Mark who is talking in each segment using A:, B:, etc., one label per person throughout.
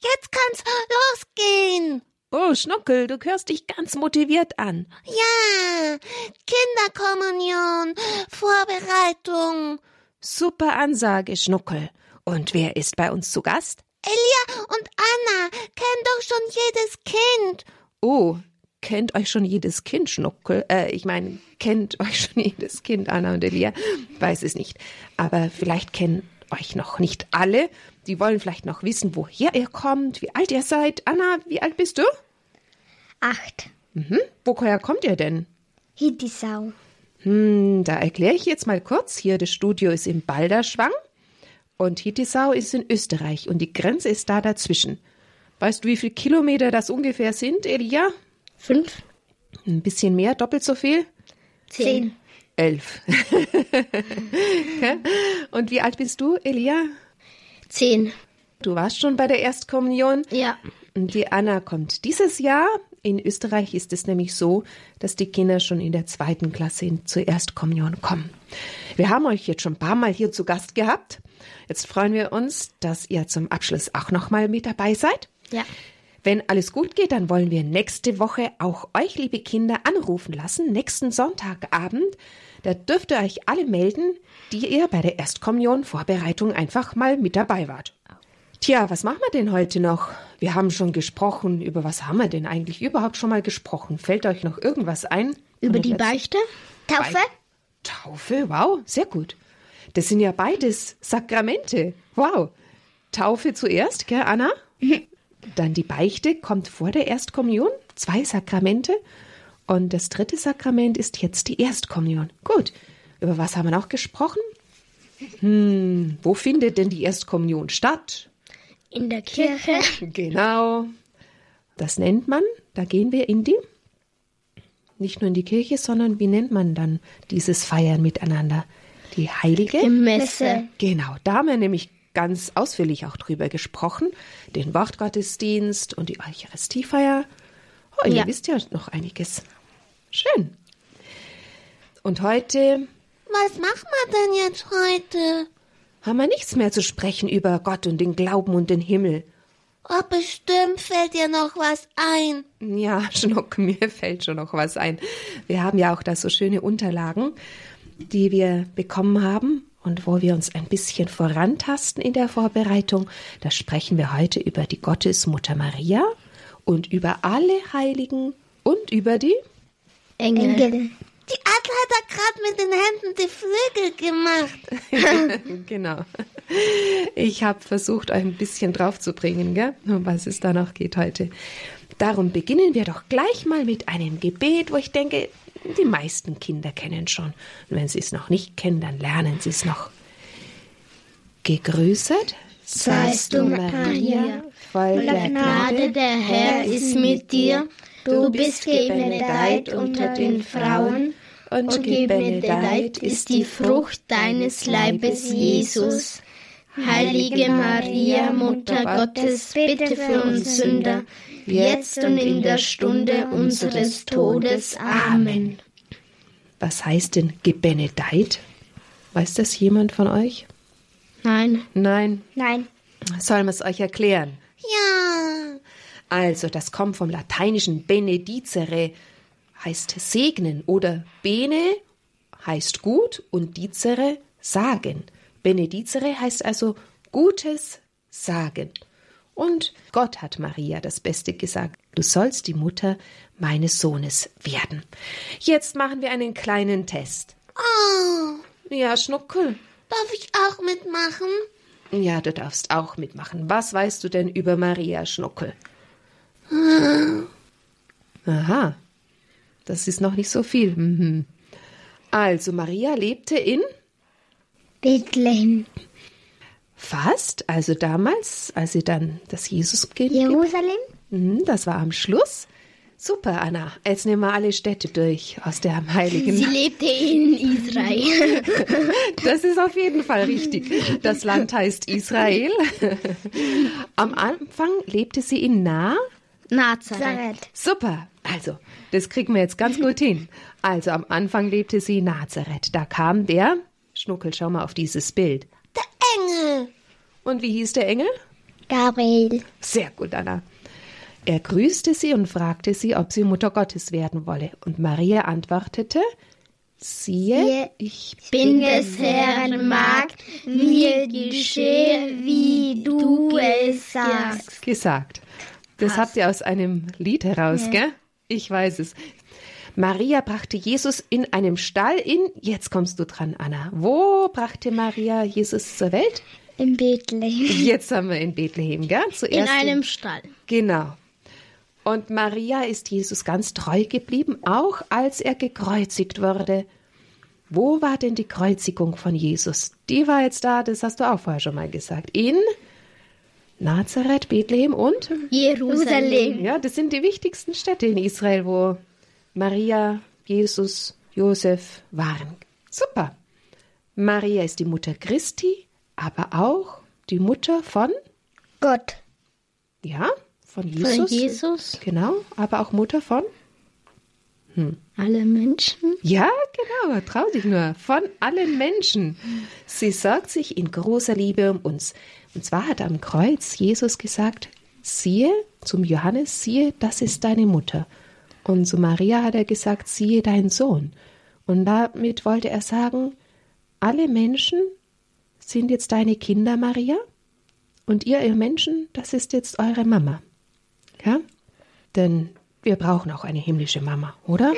A: Jetzt kann's losgehen.
B: Oh, Schnuckel, du hörst dich ganz motiviert an.
A: Ja, Kinderkommunion, Vorbereitung.
B: Super Ansage, Schnuckel. Und wer ist bei uns zu Gast?
A: Elia und Anna kennen doch schon jedes Kind.
B: Oh, kennt euch schon jedes Kind, Schnuckel? Äh, ich meine, kennt euch schon jedes Kind, Anna und Elia? Weiß es nicht. Aber vielleicht kennen euch noch nicht alle. Die wollen vielleicht noch wissen, woher ihr kommt, wie alt ihr seid. Anna, wie alt bist du?
C: Acht.
B: Mhm. Woher kommt ihr denn?
C: Hittisau.
B: Hm, da erkläre ich jetzt mal kurz. Hier, das Studio ist in Balderschwang und Hittisau ist in Österreich und die Grenze ist da dazwischen. Weißt du, wie viele Kilometer das ungefähr sind, Elia?
C: Fünf.
B: Ein bisschen mehr, doppelt so viel?
C: Zehn.
B: Elf. und wie alt bist du, Elia?
C: Zehn.
B: Du warst schon bei der Erstkommunion.
C: Ja.
B: Und die Anna kommt dieses Jahr. In Österreich ist es nämlich so, dass die Kinder schon in der zweiten Klasse in zur Erstkommunion kommen. Wir haben euch jetzt schon ein paar Mal hier zu Gast gehabt. Jetzt freuen wir uns, dass ihr zum Abschluss auch noch mal mit dabei seid.
C: Ja.
B: Wenn alles gut geht, dann wollen wir nächste Woche auch euch, liebe Kinder, anrufen lassen. Nächsten Sonntagabend. Da dürft ihr euch alle melden, die ihr bei der Erstkommunion Vorbereitung einfach mal mit dabei wart. Tja, was machen wir denn heute noch? Wir haben schon gesprochen. Über was haben wir denn eigentlich überhaupt schon mal gesprochen? Fällt euch noch irgendwas ein?
C: Über die Beichte?
A: Taufe?
B: Taufe, wow, sehr gut. Das sind ja beides Sakramente. Wow. Taufe zuerst, gell, Anna? Dann die Beichte kommt vor der Erstkommunion, zwei Sakramente. Und das dritte Sakrament ist jetzt die Erstkommunion. Gut. Über was haben wir noch gesprochen? Hm, wo findet denn die Erstkommunion statt?
C: In der Kirche.
B: Genau. Das nennt man, da gehen wir in die, nicht nur in die Kirche, sondern wie nennt man dann dieses Feiern miteinander? Die Heilige
C: Im Messe.
B: Genau, da haben wir nämlich ganz ausführlich auch drüber gesprochen. Den Wortgottesdienst und die Eucharistiefeier. Oh, ihr
C: Ja.
B: wisst ja noch einiges. Schön. Und heute
A: Was machen wir denn jetzt heute?
B: haben wir nichts mehr zu sprechen über Gott und den Glauben und den Himmel.
A: Oh, bestimmt fällt dir noch was ein.
B: Ja, Schnuck, mir fällt schon noch was ein. Wir haben ja auch da so schöne Unterlagen, die wir bekommen haben und wo wir uns ein bisschen vorantasten in der Vorbereitung. Da sprechen wir heute über die Gottesmutter Maria und über alle Heiligen und über die.
C: Engel.
A: Die Adler hat da gerade mit den Händen die Flügel gemacht.
B: Genau. Ich habe versucht, euch ein bisschen draufzubringen, gell? um was es da noch geht heute. Darum beginnen wir doch gleich mal mit einem Gebet, wo ich denke, die meisten Kinder kennen schon. Und wenn sie es noch nicht kennen, dann lernen sie es noch. Gegrüßet
C: Seist du, Maria, voll der Gnade, der Herr ist mit dir. Du bist gebenedeit unter den Frauen, und gebenedeit ist die Frucht deines Leibes, Jesus. Heilige Maria, Mutter Gottes, bitte für uns Sünder, jetzt und in der Stunde unseres Todes. Amen.
B: Was heißt denn gebenedeit? Weiß das jemand von euch?
C: Nein.
B: Nein.
C: Nein.
B: Sollen wir es euch erklären?
A: Ja.
B: Also, das kommt vom lateinischen benedicere, heißt segnen oder bene heißt gut und dicere sagen. Benedicere heißt also Gutes sagen. Und Gott hat Maria das Beste gesagt. Du sollst die Mutter meines Sohnes werden. Jetzt machen wir einen kleinen Test.
A: Oh,
B: Ja, Schnuckel.
A: darf ich auch mitmachen?
B: Ja, du darfst auch mitmachen. Was weißt du denn über Maria Schnuckel? Aha, das ist noch nicht so viel. Mhm. Also, Maria lebte in
C: Bethlehem.
B: fast, also damals, als sie dann das Jesuskind
C: Jerusalem?
B: Mhm, das war am Schluss. Super, Anna. Jetzt nehmen wir alle Städte durch aus der
C: Sie
B: heiligen.
C: lebte in Israel.
B: Das ist auf jeden Fall richtig. Das Land heißt Israel. Am Anfang lebte sie in Nah.
C: Nazareth.
B: Super. Also, das kriegen wir jetzt ganz gut hin. Also, am Anfang lebte sie in Nazareth. Da kam der, Schnuckel, schau mal auf dieses Bild.
A: Der Engel.
B: Und wie hieß der Engel?
C: Gabriel.
B: Sehr gut, Anna. Er grüßte sie und fragte sie, ob sie Mutter Gottes werden wolle. Und Maria antwortete, siehe, ich
C: bin des Herrn Magd, mir geschehe, wie du es sagst.
B: gesagt. Das habt ihr aus einem Lied heraus,
C: Ja.
B: gell? Ich weiß es. Maria brachte Jesus in einem Stall in, jetzt kommst du dran, Anna. Wo brachte Maria Jesus zur Welt?
C: In Bethlehem.
B: Jetzt haben wir in Bethlehem, gell?
C: In
B: Zuerst
C: einem Stall.
B: Genau. Und Maria ist Jesus ganz treu geblieben, auch als er gekreuzigt wurde. Wo war denn die Kreuzigung von Jesus? Die war jetzt da, das hast du auch vorher schon mal gesagt. In Nazareth, Bethlehem und?
C: Jerusalem.
B: Ja, das sind die wichtigsten Städte in Israel, wo Maria, Jesus, Josef waren. Super. Maria ist die Mutter Christi, aber auch die Mutter von,
C: Gott.
B: ja, von Jesus.
C: Von Jesus.
B: Genau, aber auch Mutter von?
C: Alle Menschen.
B: Ja, genau, trau dich nur. Von allen Menschen. Sie sorgt sich in großer Liebe um uns. Und zwar hat am Kreuz Jesus gesagt, siehe, zum Johannes, siehe, das ist deine Mutter. Und zu Maria hat er gesagt, siehe, dein Sohn. Und damit wollte er sagen, alle Menschen sind jetzt deine Kinder, Maria. Und ihr, ihr Menschen, das ist jetzt eure Mama. Ja? Denn wir brauchen auch eine himmlische Mama, oder?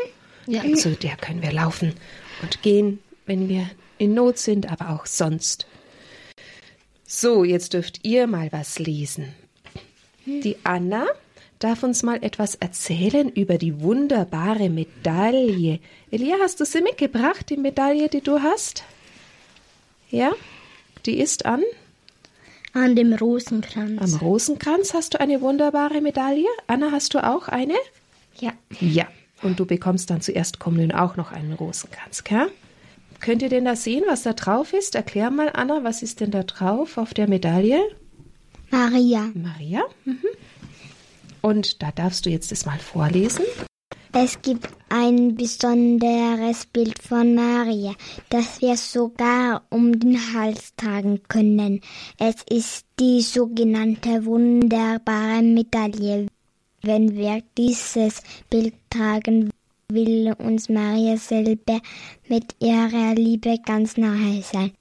C: Ja.
B: Zu der können wir laufen und gehen, wenn wir in Not sind, aber auch sonst. So, jetzt dürft ihr mal was lesen. Die Anna darf uns mal etwas erzählen über die wunderbare Medaille. Elia, hast du sie mitgebracht, die Medaille, die du hast? Ja? Die ist an?
C: An dem Rosenkranz.
B: Am Rosenkranz hast du eine wunderbare Medaille. Anna, hast du auch eine?
C: ja.
B: Ja. Und du bekommst dann zuerst Kommunion auch noch einen Rosenkranz, gell? Könnt ihr denn da sehen, was da drauf ist? Erklär mal, Anna, was ist denn da drauf auf der Medaille?
C: Maria.
B: Maria. Mhm. Und da darfst du jetzt das mal vorlesen.
C: Es gibt ein besonderes Bild von Maria, das wir sogar um den Hals tragen können. Es ist die sogenannte wunderbare Medaille. Wenn wir dieses Bild tragen, will uns Maria selber mit ihrer Liebe ganz nahe sein.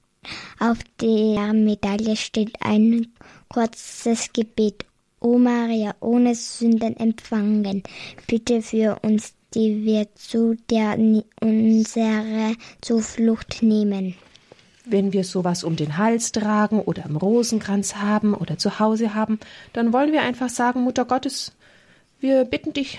C: Auf der Medaille steht ein kurzes Gebet. O Maria, ohne Sünden empfangen, bitte für uns, die wir zu ni- unsere Zuflucht nehmen.
B: Wenn wir sowas um den Hals tragen oder am Rosenkranz haben oder zu Hause haben, dann wollen wir einfach sagen, Mutter Gottes, wir bitten dich,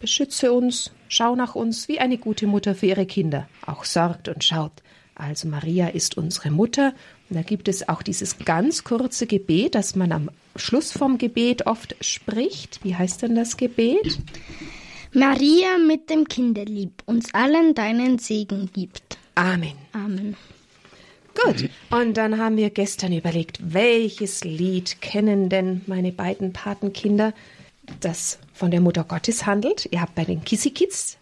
B: beschütze uns, schau nach uns, wie eine gute Mutter für ihre Kinder auch sorgt und schaut. Also Maria ist unsere Mutter. Und da gibt es auch dieses ganz kurze Gebet, das man am Schluss vom Gebet oft spricht. Wie heißt denn das Gebet?
C: Maria mit dem Kinderlieb uns allen deinen Segen gibt.
B: Amen.
C: Amen.
B: Gut. Und dann haben wir gestern überlegt, welches Lied kennen denn meine beiden Patenkinder, das von der Mutter Gottes handelt. Ihr habt bei den Kissy Kids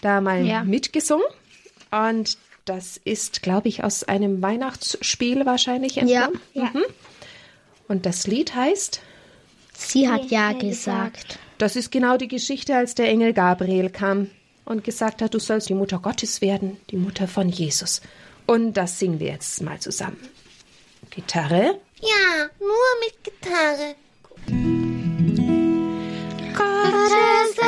B: da mal
C: Ja.
B: mitgesungen. Und das ist, glaube ich, aus einem Weihnachtsspiel wahrscheinlich
C: Ja.
B: entnommen.
C: Ja.
B: Mhm. Und das Lied heißt,
C: Sie hat ja gesagt.
B: das ist genau die Geschichte, als der Engel Gabriel kam und gesagt hat, du sollst die Mutter Gottes werden, die Mutter von Jesus. Und das singen wir jetzt mal zusammen. Gitarre.
A: Ja, nur mit Gitarre.
C: Gottes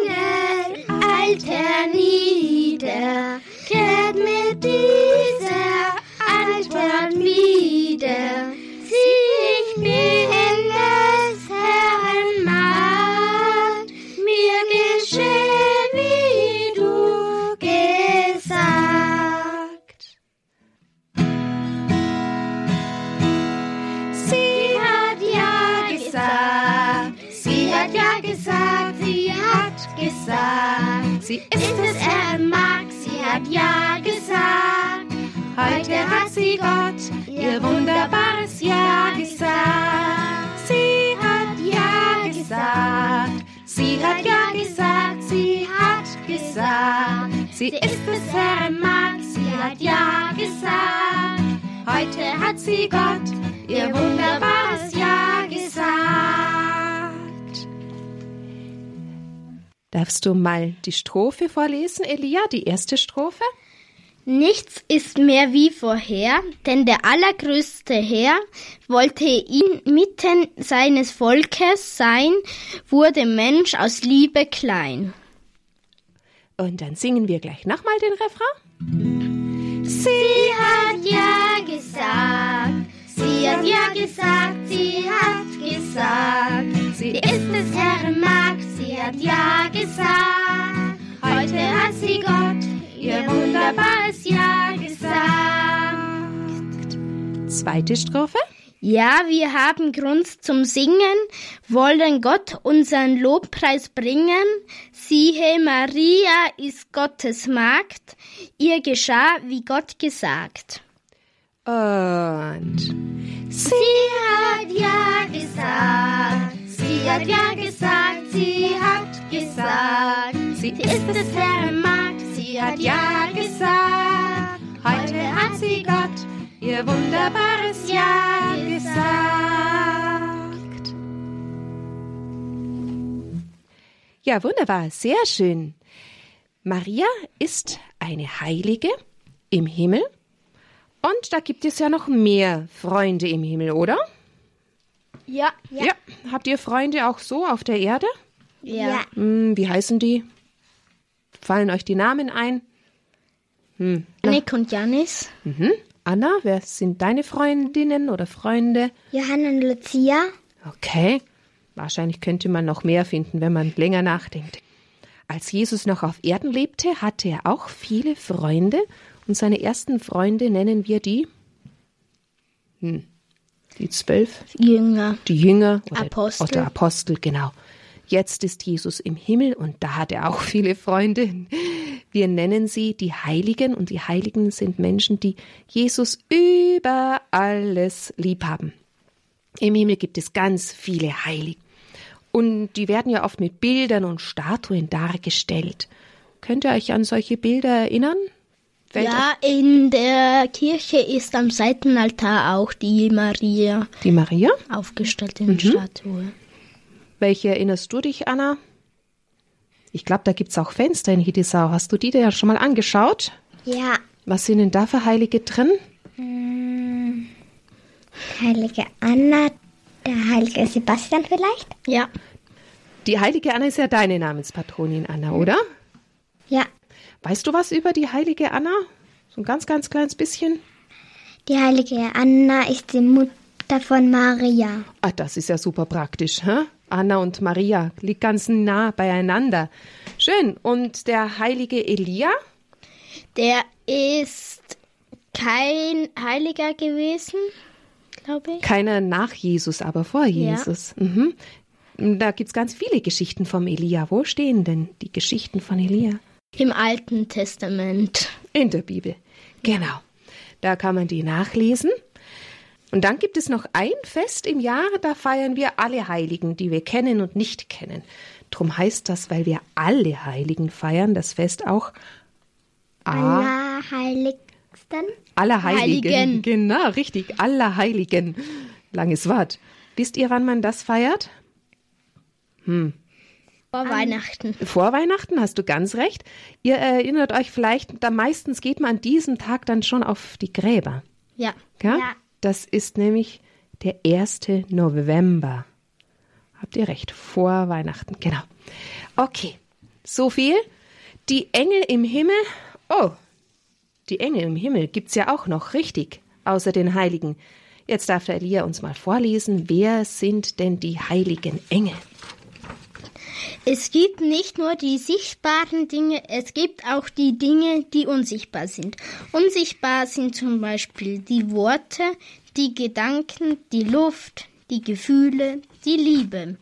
C: Engel eilt hernieder, kehrt mit dieser hat ja gesagt, sie hat gesagt, Sie ist es er mag, sie hat ja gesagt. Heute hat sie Gott ihr wunderbares Ja gesagt. Sie hat ja gesagt, sie hat ja gesagt, sie hat gesagt. Sie ist es Herr mag, sie hat ja gesagt. Heute hat sie Gott ihr wunderbares
B: Darfst du mal die Strophe vorlesen, Elia, die erste Strophe?
C: Nichts ist mehr wie vorher, denn der allergrößte Herr wollte inmitten seines Volkes sein, wurde Mensch aus Liebe klein.
B: Und dann singen wir gleich nochmal den Refrain.
C: Sie hat ja gesagt, sie hat ja gesagt, sie hat gesagt, sie ist des Herrn Magd, sie hat ja gesagt, heute hat sie Gott ihr wunderbares Ja gesagt.
B: Zweite Strophe.
C: Ja, wir haben Grund zum Singen, wollen Gott unseren Lobpreis bringen. Siehe, Maria ist Gottes Magd, ihr geschah, wie Gott gesagt.
B: Und
C: sie hat ja gesagt, sie hat ja gesagt, sie hat gesagt, sie ist des Herrn Magd, sie hat ja gesagt, heute hat sie Gott ihr wunderbares Ja gesagt.
B: Ja, wunderbar, sehr schön. Maria ist eine Heilige im Himmel und da gibt es ja noch mehr Freunde im Himmel, oder?
C: Ja.
B: Ja. Habt ihr Freunde auch so auf der Erde?
C: Ja.
B: Hm, wie heißen die? Fallen euch die Namen ein? Hm.
C: Nick und Janis.
B: Mhm. Anna, wer sind deine Freundinnen oder Freunde?
C: Johanna und Lucia.
B: Okay. Wahrscheinlich könnte man noch mehr finden, wenn man länger nachdenkt. Als Jesus noch auf Erden lebte, hatte er auch viele Freunde und seine ersten Freunde nennen wir die hm, die zwölf
C: Jünger.
B: die Jünger oder
C: Apostel.
B: oder Apostel, genau. Jetzt ist Jesus im Himmel und da hat er auch viele Freunde. Wir nennen sie die Heiligen und die Heiligen sind Menschen, die Jesus über alles lieb haben. Im Himmel gibt es ganz viele Heilige. Und die werden ja oft mit Bildern und Statuen dargestellt. Könnt ihr euch an solche Bilder erinnern? Fällt
C: Ja, in der Kirche ist am Seitenaltar auch die Maria
B: Die Maria?
C: aufgestellt in Statue.
B: Welche erinnerst du dich, Anna? Ich glaube, da gibt es auch Fenster in Hidesau. Hast du die dir schon mal angeschaut?
A: Ja,
B: Was sind denn da für Heilige drin?
A: heilige Anna, der heilige Sebastian vielleicht?
C: Ja.
B: Die heilige Anna ist ja deine Namenspatronin, Anna, oder?
A: Ja,
B: Weißt du was über die heilige Anna? So ein ganz, ganz kleines bisschen?
A: die heilige Anna ist die Mutter von Maria.
B: Ah, das ist ja super praktisch, hä? Anna und Maria liegt ganz nah beieinander. Schön. Und der heilige Elia?
C: Der ist kein Heiliger gewesen, glaube ich.
B: Keiner nach Jesus, aber vor Jesus. Mhm. Da gibt's ganz viele Geschichten vom Elia. Wo stehen denn die Geschichten von Elia?
C: Im Alten Testament.
B: In der Bibel. Genau. Da kann man die nachlesen. Und dann gibt es noch ein Fest im Jahr, da feiern wir alle Heiligen, die wir kennen und nicht kennen. Drum heißt das, weil wir alle Heiligen feiern, das Fest auch
A: Allerheiligsten.
B: Allerheiligen.
C: Heiligen.
B: Genau, richtig, Allerheiligen. Langes Wort. Wisst ihr, wann man das feiert?
C: Vor Weihnachten.
B: Vor Weihnachten hast du ganz recht. Ihr erinnert euch vielleicht, da meistens geht man an diesem Tag dann schon auf die Gräber.
C: Ja.
A: Ja.
B: Das ist nämlich der 1. November. Habt ihr recht, vor Weihnachten, genau. Okay, so viel. Die Engel im Himmel, oh, die Engel im Himmel gibt's ja auch noch, richtig, außer den Heiligen. Jetzt darf der Elia uns mal vorlesen, wer sind denn die heiligen Engel?
C: Es gibt nicht nur die sichtbaren Dinge, es gibt auch die Dinge, die unsichtbar sind. Unsichtbar sind zum Beispiel die Worte, die Gedanken, die Luft, die Gefühle, die Liebe.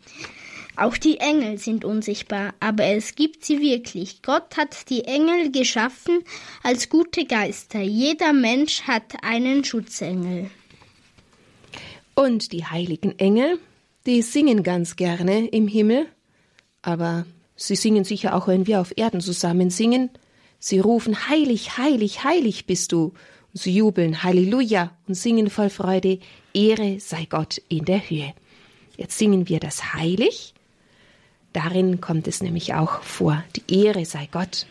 C: Auch die Engel sind unsichtbar, aber es gibt sie wirklich. Gott hat die Engel geschaffen als gute Geister. Jeder Mensch hat einen Schutzengel.
B: Und die heiligen Engel, die singen ganz gerne im Himmel, aber sie singen sicher auch, wenn wir auf Erden zusammen singen. Sie rufen, heilig, heilig, heilig bist du. Und sie jubeln, Halleluja, und singen voll Freude, Ehre sei Gott in der Höhe. Jetzt singen wir das heilig. Darin kommt es nämlich auch vor. Die Ehre sei Gott.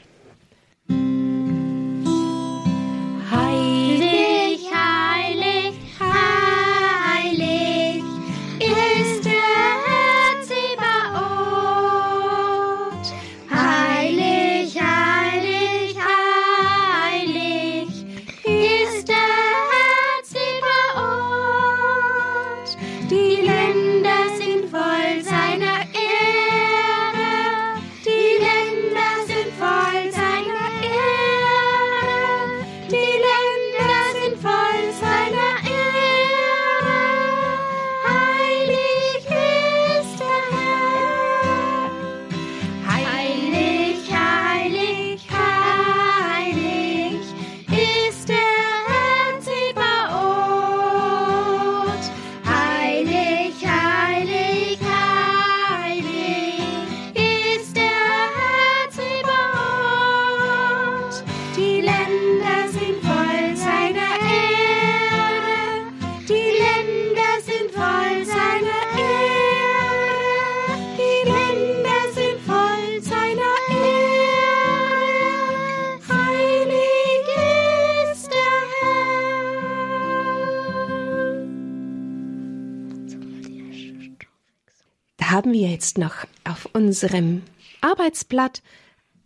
B: Jetzt noch auf unserem Arbeitsblatt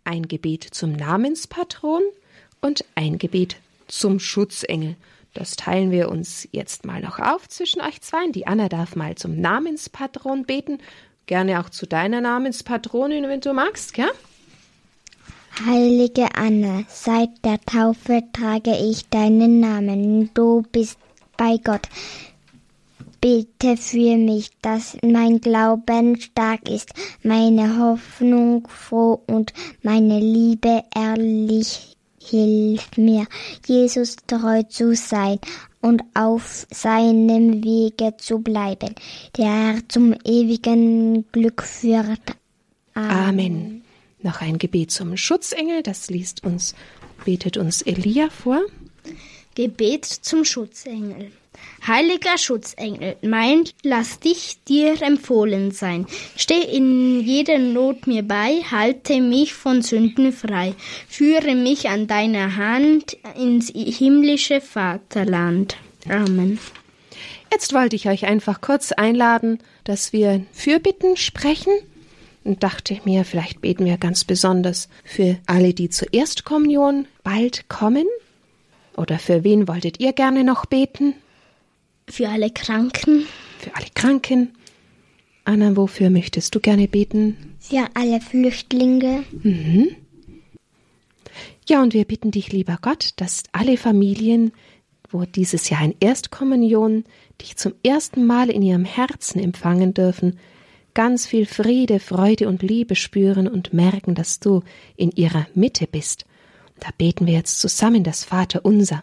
B: ein Gebet zum Namenspatron und ein Gebet zum Schutzengel. Das teilen wir uns jetzt mal noch auf zwischen euch zwei. Die Anna darf mal zum Namenspatron beten. Gerne auch zu deiner Namenspatronin, wenn du magst, ja?
D: Heilige Anna, seit der Taufe trage ich deinen Namen. Du bist bei Gott. Bitte für mich, dass mein Glauben stark ist, meine Hoffnung froh und meine Liebe ehrlich. Hilf mir, Jesus treu zu sein und auf seinem Wege zu bleiben, der zum ewigen Glück führt.
B: Amen. Amen. Noch ein Gebet zum Schutzengel, das liest uns, betet uns Elia vor.
E: Gebet zum Schutzengel. Heiliger Schutzengel, mein, lass dich dir empfohlen sein. Steh in jeder Not mir bei, halte mich von Sünden frei. Führe mich an deiner Hand ins himmlische Vaterland. Amen.
B: Jetzt wollte ich euch einfach kurz einladen, dass wir Fürbitten sprechen und dachte mir, vielleicht beten wir ganz besonders für alle, die zur Erstkommunion bald kommen. Oder für wen wolltet ihr gerne noch beten?
E: Für alle Kranken.
B: Für alle Kranken. Anna, wofür möchtest du gerne beten?
D: Für alle Flüchtlinge.
B: Mhm. Ja, und wir bitten dich, lieber Gott, dass alle Familien, wo dieses Jahr in Erstkommunion dich zum ersten Mal in ihrem Herzen empfangen dürfen, ganz viel Friede, Freude und Liebe spüren und merken, dass du in ihrer Mitte bist. Da beten wir jetzt zusammen das Vater unser.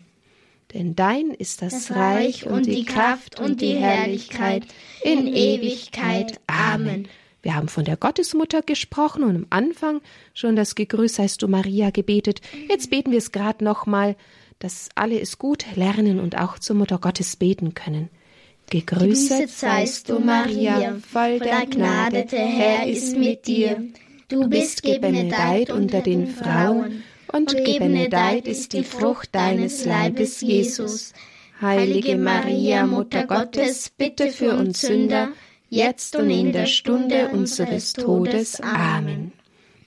B: Denn dein ist das, das Reich und die Kraft und die Herrlichkeit in Ewigkeit. Amen. Wir haben von der Gottesmutter gesprochen und am Anfang schon das Gegrüß heißt du Maria gebetet. Jetzt beten wir es gerade nochmal, dass alle es gut lernen und auch zur Mutter Gottes beten können.
C: Gegrüßet seist du Maria, voll der Gnade, der Herr ist mit dir. Du bist gebenedeit unter den Frauen und gebenedeit ist die Frucht deines Leibes, Jesus. Heilige Maria, Mutter Gottes, bitte für uns Sünder, jetzt und in der Stunde unseres Todes. Amen.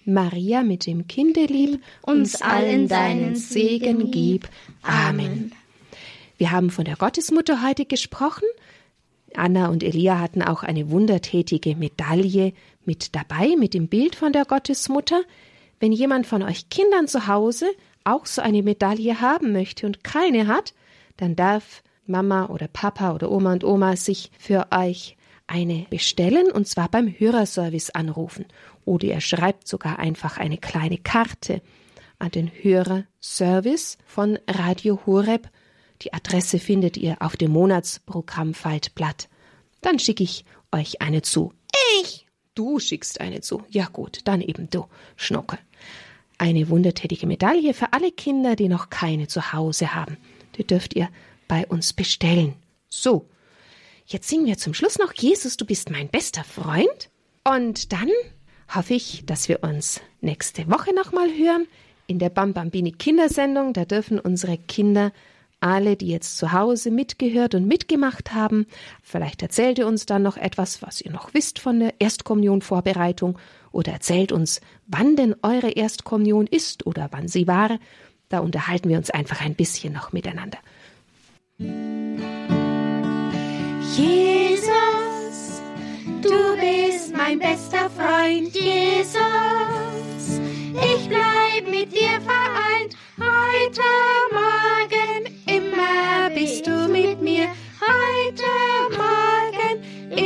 B: Maria mit dem Kindelieb, uns allen deinen Segen gib. Amen. Wir haben von der Gottesmutter heute gesprochen. Anna und Elia hatten auch eine wundertätige Medaille mit dabei, mit dem Bild von der Gottesmutter. Wenn jemand von euch Kindern zu Hause auch so eine Medaille haben möchte und keine hat, dann darf Mama oder Papa oder Oma und Oma sich für euch eine bestellen und zwar beim Hörerservice anrufen. Oder ihr schreibt sogar einfach eine kleine Karte an den Hörerservice von Radio Horeb. Die Adresse findet ihr auf dem Monatsprogrammfaltblatt. Dann schicke ich euch eine zu.
A: Ich.
B: Du schickst eine zu. Ja gut, dann eben du, Schnuckel. Eine wundertätige Medaille für alle Kinder, die noch keine zu Hause haben. Die dürft ihr bei uns bestellen. So, jetzt singen wir zum Schluss noch Jesus, du bist mein bester Freund. Und dann hoffe ich, dass wir uns nächste Woche nochmal hören in der Bambambini Kindersendung. Da dürfen unsere Kinder alle, die jetzt zu Hause mitgehört und mitgemacht haben, vielleicht erzählt ihr uns dann noch etwas, was ihr noch wisst von der Erstkommunionvorbereitung oder erzählt uns, wann denn eure Erstkommunion ist oder wann sie war. Da unterhalten wir uns einfach ein bisschen noch miteinander.
F: Jesus, du bist mein bester Freund, Jesus. Ich bleib mit dir vereint, heute Morgen,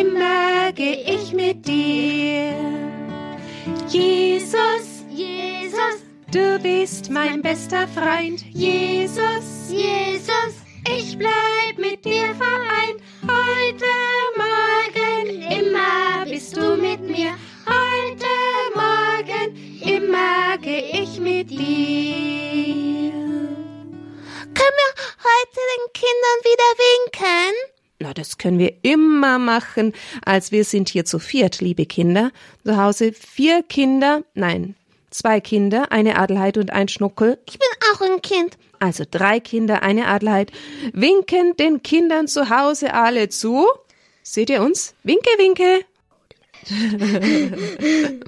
F: immer geh ich mit dir. Jesus, Jesus, du bist mein bester Freund, Jesus, Jesus. Ich bleib mit dir vereint,
B: können wir immer machen, als wir sind hier zu viert, liebe Kinder. Zu Hause vier Kinder, nein, zwei Kinder, eine Adelheid und ein Schnuckel.
A: Ich bin auch ein Kind.
B: Also drei Kinder, eine Adelheid. Winken den Kindern zu Hause alle zu. Seht ihr uns? Winke, winke.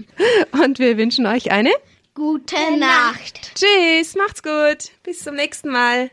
B: und wir wünschen euch eine
G: Gute Nacht.
B: Tschüss, macht's gut. Bis zum nächsten Mal.